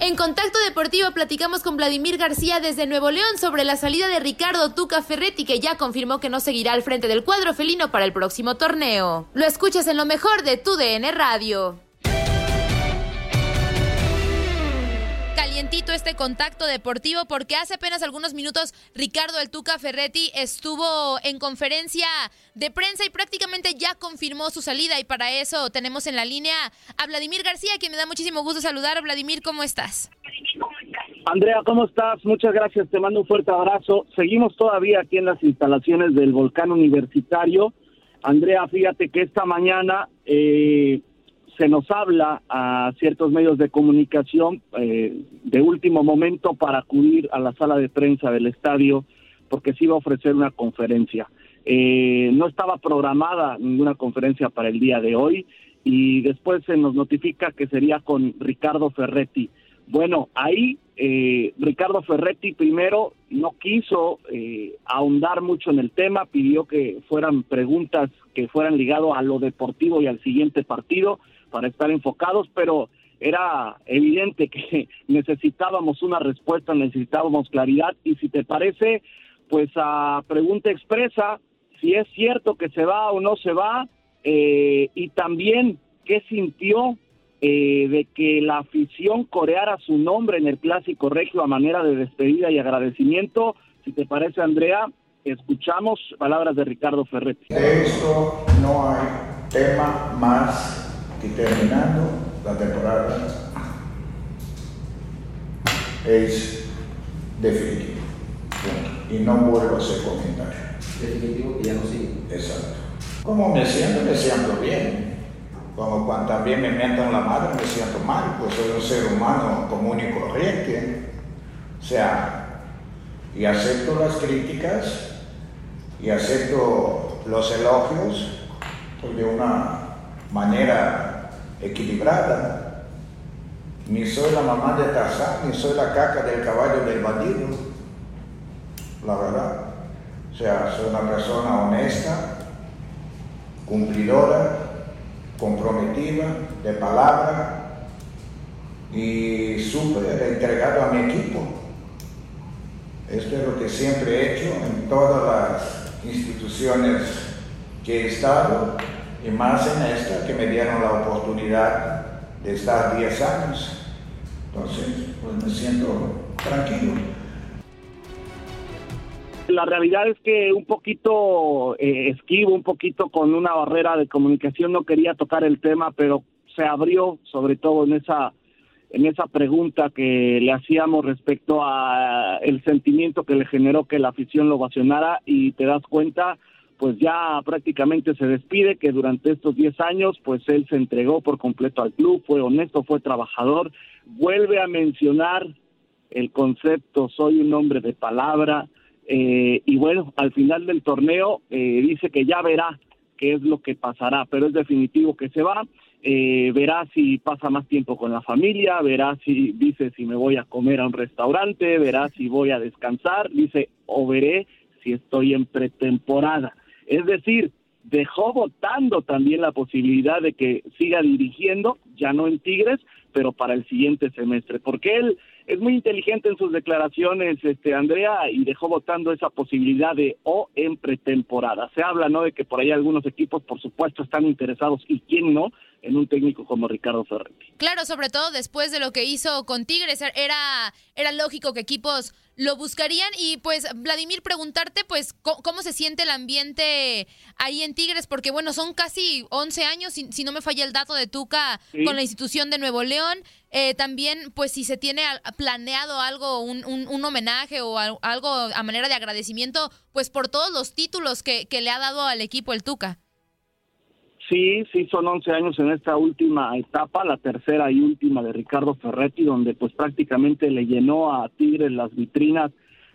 En Contacto Deportivo platicamos con Vladimir García desde Nuevo León sobre la salida de Ricardo Tuca Ferretti, que ya confirmó que no seguirá al frente del cuadro felino para el próximo torneo. Lo escuchas en lo mejor de tu DN Radio. Calientito este contacto deportivo porque hace apenas algunos minutos Ricardo El Tuca Ferretti estuvo en conferencia de prensa y prácticamente ya confirmó su salida y para eso tenemos en la línea a Vladimir García, quien me da muchísimo gusto saludar. Vladimir, ¿cómo estás? Andrea, ¿cómo estás? Muchas gracias, te mando un fuerte abrazo. Seguimos todavía aquí en las instalaciones del volcán universitario. Andrea, fíjate que esta mañana eh, se nos habla a ciertos medios de comunicación eh, de último momento para acudir a la sala de prensa del estadio porque se iba a ofrecer una conferencia. Eh, no estaba programada ninguna conferencia para el día de hoy y después se nos notifica que sería con Ricardo Ferretti. Bueno, ahí eh, Ricardo Ferretti primero no quiso eh, ahondar mucho en el tema, pidió que fueran preguntas que fueran ligado a lo deportivo y al siguiente partido para estar enfocados, pero era evidente que necesitábamos una respuesta, necesitábamos claridad y si te parece, pues a pregunta expresa, si es cierto que se va o no se va eh, y también qué sintió eh, de que la afición coreara su nombre en el clásico regio a manera de despedida y agradecimiento. Si te parece, Andrea, escuchamos palabras de Ricardo Ferretti. De esto no hay tema más y terminando la temporada es definitivo. Y no vuelvo a hacer comentario. Definitivo que ya no sigue. Exacto. Como me siento, me siento bien. Como cuando también me mientan la madre, me siento mal, pues soy un ser humano común y corriente. O sea, y acepto las críticas y acepto los elogios pues de una manera equilibrada. Ni soy la mamá de Tarzán, ni soy la caca del caballo del bandido. La verdad. O sea, soy una persona honesta, cumplidora, comprometida, de palabra y súper entregado a mi equipo. Esto es lo que siempre he hecho en todas las instituciones que he estado y más en esta que me dieron la oportunidad de estar 10 años. Entonces, pues me siento tranquilo. la realidad es que un poquito eh, esquivo, un poquito con una barrera de comunicación, no quería tocar el tema, pero se abrió sobre todo en esa en esa pregunta que le hacíamos respecto a el sentimiento que le generó que la afición lo ovacionara y te das cuenta pues ya prácticamente se despide que durante estos 10 años pues él se entregó por completo al club, fue honesto, fue trabajador, vuelve a mencionar el concepto soy un hombre de palabra eh, y bueno, al final del torneo eh, dice que ya verá qué es lo que pasará, pero es definitivo que se va eh, verá si pasa más tiempo con la familia, verá si dice si me voy a comer a un restaurante, verá si voy a descansar, dice o veré si estoy en pretemporada. Es decir, dejó votando también la posibilidad de que siga dirigiendo, ya no en Tigres, pero para el siguiente semestre, porque él es muy inteligente en sus declaraciones, este Andrea, y dejó votando esa posibilidad de o en pretemporada. Se habla, ¿no?, de que por ahí algunos equipos, por supuesto, están interesados y quién no en un técnico como Ricardo Ferretti. Claro, sobre todo después de lo que hizo con Tigres, era era lógico que equipos lo buscarían y pues Vladimir preguntarte pues cómo, se siente el ambiente ahí en Tigres porque bueno son casi 11 años si, no me falla el dato de Tuca con la institución de Nuevo León eh, también pues si se tiene planeado algo un, un, homenaje o algo a manera de agradecimiento pues por todos los títulos que, que le ha dado al equipo el Tuca. Sí, sí, son 11 años en esta última etapa, la tercera y última de Ricardo Ferretti, donde pues prácticamente le llenó a Tigres las vitrinas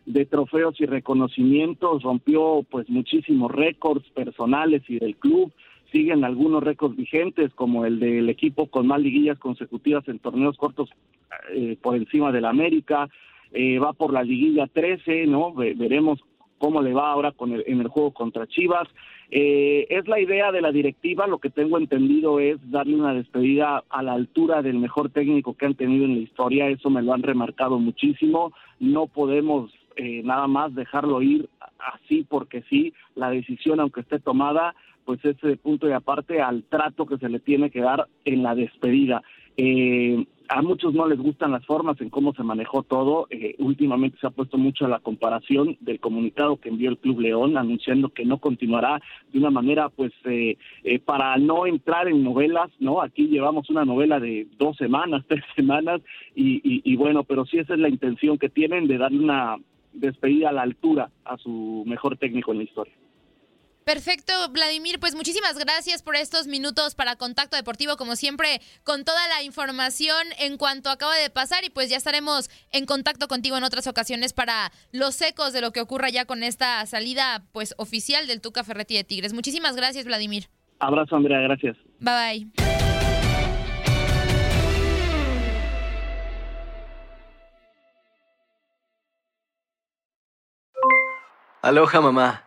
de trofeos y reconocimientos, rompió pues muchísimos récords personales y del club, siguen algunos récords vigentes como el del equipo con más liguillas consecutivas en torneos cortos eh, por encima del América, eh, va por la liguilla 13, ¿no? veremos cómo le va ahora con en el juego contra Chivas. Eh, es la idea de la directiva, lo que tengo entendido es darle una despedida a la altura del mejor técnico que han tenido en la historia, eso me lo han remarcado muchísimo, no podemos eh, nada más dejarlo ir así porque sí, la decisión aunque esté tomada, pues es de punto y aparte al trato que se le tiene que dar en la despedida. Eh, a muchos no les gustan las formas en cómo se manejó todo. Eh, últimamente se ha puesto mucho la comparación del comunicado que envió el Club León anunciando que no continuará de una manera, pues, eh, eh, para no entrar en novelas, ¿no? Aquí llevamos una novela de dos semanas, tres semanas, y, y bueno, pero sí esa es la intención que tienen de darle una despedida a la altura a su mejor técnico en la historia. Perfecto, Vladimir, pues muchísimas gracias por estos minutos para Contacto Deportivo, como siempre, con toda la información en cuanto acaba de pasar y pues ya estaremos en contacto contigo en otras ocasiones para los ecos de lo que ocurra ya con esta salida pues oficial del Tuca Ferretti de Tigres. Muchísimas gracias, Vladimir. Abrazo, Andrea, gracias. Bye bye. Aloha, mamá.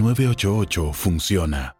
988 funciona.